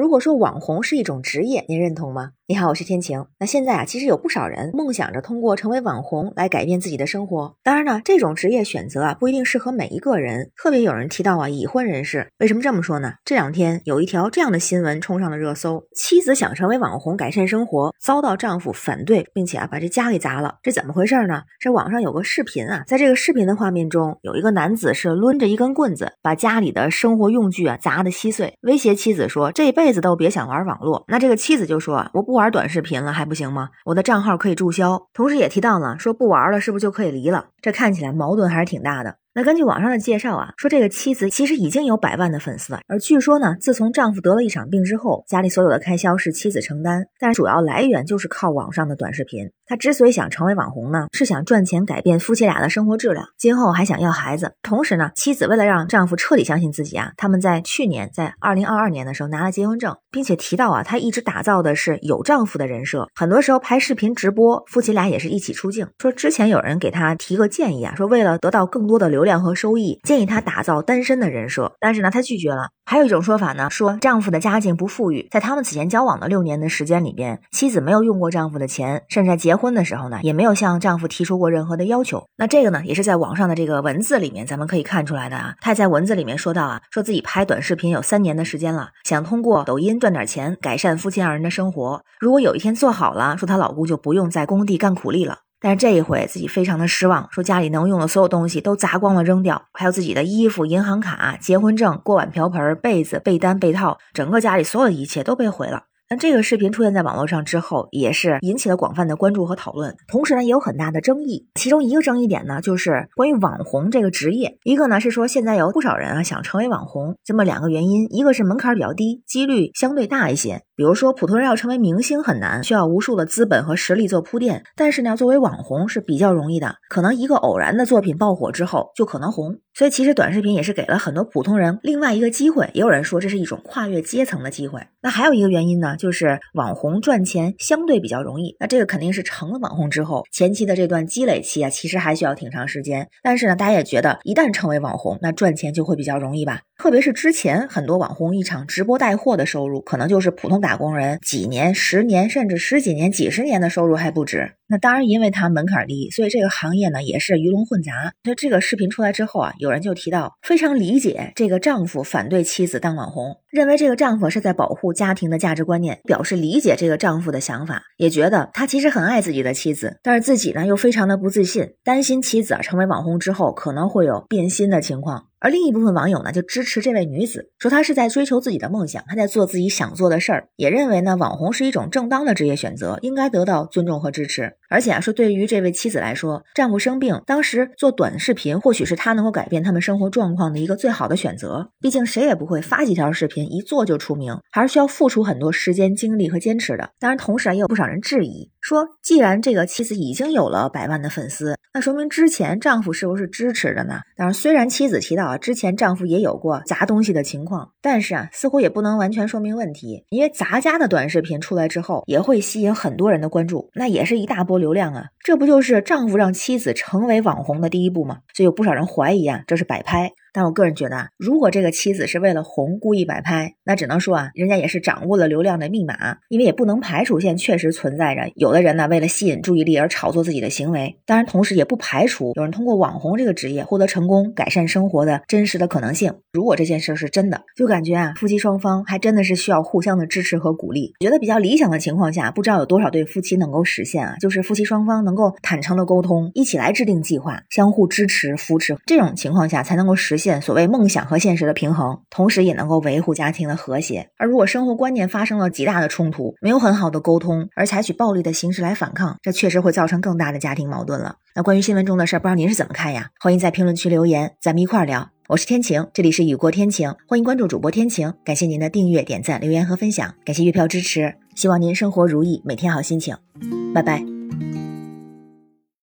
如果说网红是一种职业，您认同吗？你好，我是天晴。那现在啊，其实有不少人梦想着通过成为网红来改变自己的生活。当然呢，这种职业选择啊，不一定适合每一个人。特别有人提到啊，已婚人士为什么这么说呢？这两天有一条这样的新闻冲上了热搜：妻子想成为网红改善生活，遭到丈夫反对，并且啊把这家给砸了。这怎么回事呢？这网上有个视频啊，在这个视频的画面中，有一个男子是抡着一根棍子，把家里的生活用具啊砸得稀碎，威胁妻子说这一辈子都别想玩网络。那这个妻子就说我不玩短视频了。还不行吗？我的账号可以注销，同时也提到了说不玩了，是不是就可以离了？这看起来矛盾还是挺大的。那根据网上的介绍啊，说这个妻子其实已经有百万的粉丝了，而据说呢，自从丈夫得了一场病之后，家里所有的开销是妻子承担，但主要来源就是靠网上的短视频。她之所以想成为网红呢，是想赚钱改变夫妻俩的生活质量，今后还想要孩子。同时呢，妻子为了让丈夫彻底相信自己啊，他们在去年在二零二二年的时候拿了结婚证，并且提到啊，她一直打造的是有丈夫的人设，很多时候拍视频直播，夫妻俩也是一起出镜。说之前有人给她提个建议啊，说为了得到更多的流。流量和收益，建议她打造单身的人设，但是呢，她拒绝了。还有一种说法呢，说丈夫的家境不富裕，在他们此前交往的六年的时间里边，妻子没有用过丈夫的钱，甚至在结婚的时候呢，也没有向丈夫提出过任何的要求。那这个呢，也是在网上的这个文字里面，咱们可以看出来的啊。她在文字里面说到啊，说自己拍短视频有三年的时间了，想通过抖音赚点钱，改善夫妻二人的生活。如果有一天做好了，说她老公就不用在工地干苦力了。但是这一回自己非常的失望，说家里能用的所有东西都砸光了扔掉，还有自己的衣服、银行卡、结婚证、锅碗瓢盆、被子、被单、被套，整个家里所有的一切都被毁了。那这个视频出现在网络上之后，也是引起了广泛的关注和讨论，同时呢，也有很大的争议。其中一个争议点呢，就是关于网红这个职业。一个呢是说，现在有不少人啊想成为网红，这么两个原因，一个是门槛比较低，几率相对大一些。比如说，普通人要成为明星很难，需要无数的资本和实力做铺垫。但是呢，作为网红是比较容易的，可能一个偶然的作品爆火之后就可能红。所以其实短视频也是给了很多普通人另外一个机会。也有人说这是一种跨越阶层的机会。那还有一个原因呢，就是网红赚钱相对比较容易。那这个肯定是成了网红之后，前期的这段积累期啊，其实还需要挺长时间。但是呢，大家也觉得一旦成为网红，那赚钱就会比较容易吧。特别是之前很多网红一场直播带货的收入，可能就是普通打工人几年、十年甚至十几年、几十年的收入还不止。那当然，因为它门槛低，所以这个行业呢也是鱼龙混杂。那这个视频出来之后啊，有人就提到非常理解这个丈夫反对妻子当网红，认为这个丈夫是在保护家庭的价值观念，表示理解这个丈夫的想法，也觉得他其实很爱自己的妻子，但是自己呢又非常的不自信，担心妻子啊成为网红之后可能会有变心的情况。而另一部分网友呢，就支持这位女子，说她是在追求自己的梦想，她在做自己想做的事儿，也认为呢，网红是一种正当的职业选择，应该得到尊重和支持。而且啊，说对于这位妻子来说，丈夫生病，当时做短视频，或许是她能够改变他们生活状况的一个最好的选择。毕竟谁也不会发几条视频一做就出名，还是需要付出很多时间、精力和坚持的。当然，同时啊，也有不少人质疑说，既然这个妻子已经有了百万的粉丝，那说明之前丈夫是不是支持的呢？当然，虽然妻子提到。啊，之前丈夫也有过砸东西的情况，但是啊，似乎也不能完全说明问题，因为砸家的短视频出来之后，也会吸引很多人的关注，那也是一大波流量啊，这不就是丈夫让妻子成为网红的第一步吗？所以有不少人怀疑啊，这是摆拍。但我个人觉得啊，如果这个妻子是为了红故意摆拍，那只能说啊，人家也是掌握了流量的密码，因为也不能排除现确实存在着有的人呢，为了吸引注意力而炒作自己的行为。当然，同时也不排除有人通过网红这个职业获得成功、改善生活的真实的可能性。如果这件事是真的，就感觉啊，夫妻双方还真的是需要互相的支持和鼓励。觉得比较理想的情况下，不知道有多少对夫妻能够实现啊，就是夫妻双方能够坦诚的沟通，一起来制定计划，相互支持扶持，这种情况下才能够实。现所谓梦想和现实的平衡，同时也能够维护家庭的和谐。而如果生活观念发生了极大的冲突，没有很好的沟通，而采取暴力的形式来反抗，这确实会造成更大的家庭矛盾了。那关于新闻中的事儿，不知道您是怎么看呀？欢迎在评论区留言，咱们一块儿聊。我是天晴，这里是雨过天晴，欢迎关注主播天晴。感谢您的订阅、点赞、留言和分享，感谢月票支持。希望您生活如意，每天好心情。拜拜。